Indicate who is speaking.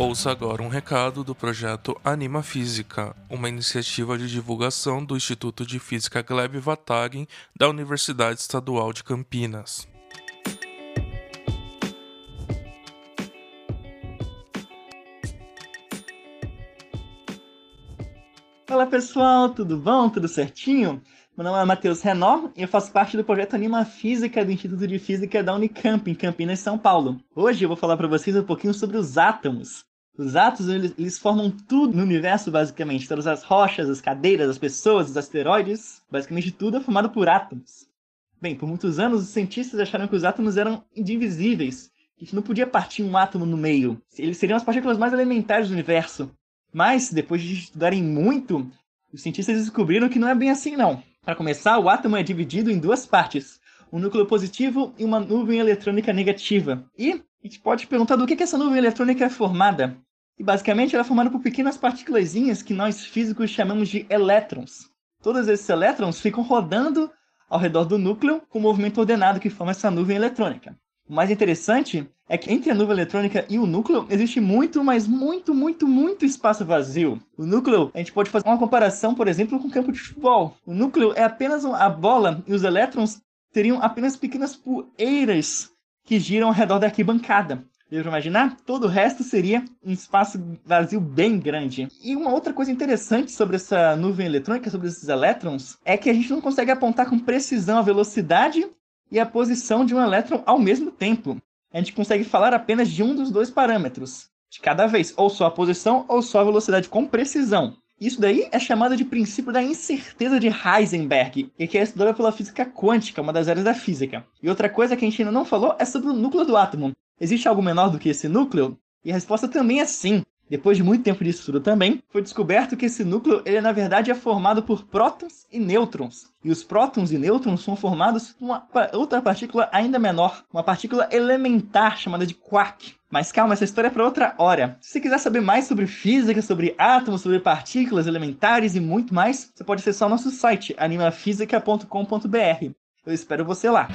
Speaker 1: Ouça agora um recado do projeto Anima Física, uma iniciativa de divulgação do Instituto de Física Gleb Vatagen da Universidade Estadual de Campinas.
Speaker 2: Olá pessoal, tudo bom? Tudo certinho? Meu nome é Matheus Renó e eu faço parte do projeto Anima Física do Instituto de Física da Unicamp, em Campinas, São Paulo. Hoje eu vou falar para vocês um pouquinho sobre os átomos. Os átomos, eles, eles, formam tudo no universo, basicamente. Todas as rochas, as cadeiras, as pessoas, os asteroides, basicamente tudo é formado por átomos. Bem, por muitos anos, os cientistas acharam que os átomos eram indivisíveis, que não podia partir um átomo no meio. Eles seriam as partículas mais elementares do universo. Mas, depois de estudarem muito, os cientistas descobriram que não é bem assim, não. Para começar, o átomo é dividido em duas partes, um núcleo positivo e uma nuvem eletrônica negativa. E a gente pode perguntar do que, que essa nuvem eletrônica é formada. E basicamente ela é formada por pequenas partículas que nós físicos chamamos de elétrons. Todos esses elétrons ficam rodando ao redor do núcleo com um movimento ordenado que forma essa nuvem eletrônica. O mais interessante é que entre a nuvem eletrônica e o núcleo existe muito, mas muito, muito, muito espaço vazio. O núcleo, a gente pode fazer uma comparação, por exemplo, com o campo de futebol. O núcleo é apenas a bola e os elétrons teriam apenas pequenas poeiras que giram ao redor da arquibancada. Deu para imaginar? Todo o resto seria um espaço vazio bem grande. E uma outra coisa interessante sobre essa nuvem eletrônica, sobre esses elétrons, é que a gente não consegue apontar com precisão a velocidade e a posição de um elétron ao mesmo tempo. A gente consegue falar apenas de um dos dois parâmetros, de cada vez, ou só a posição ou só a velocidade com precisão. Isso daí é chamado de princípio da incerteza de Heisenberg, e que é estudado pela física quântica, uma das áreas da física. E outra coisa que a gente ainda não falou é sobre o núcleo do átomo. Existe algo menor do que esse núcleo? E a resposta também é sim. Depois de muito tempo de estudo também, foi descoberto que esse núcleo, ele na verdade é formado por prótons e nêutrons. E os prótons e nêutrons são formados por uma outra partícula ainda menor, uma partícula elementar chamada de quark. Mas calma, essa história é para outra hora. Se você quiser saber mais sobre física, sobre átomos, sobre partículas elementares e muito mais, você pode acessar o nosso site animafísica.com.br. Eu espero você lá.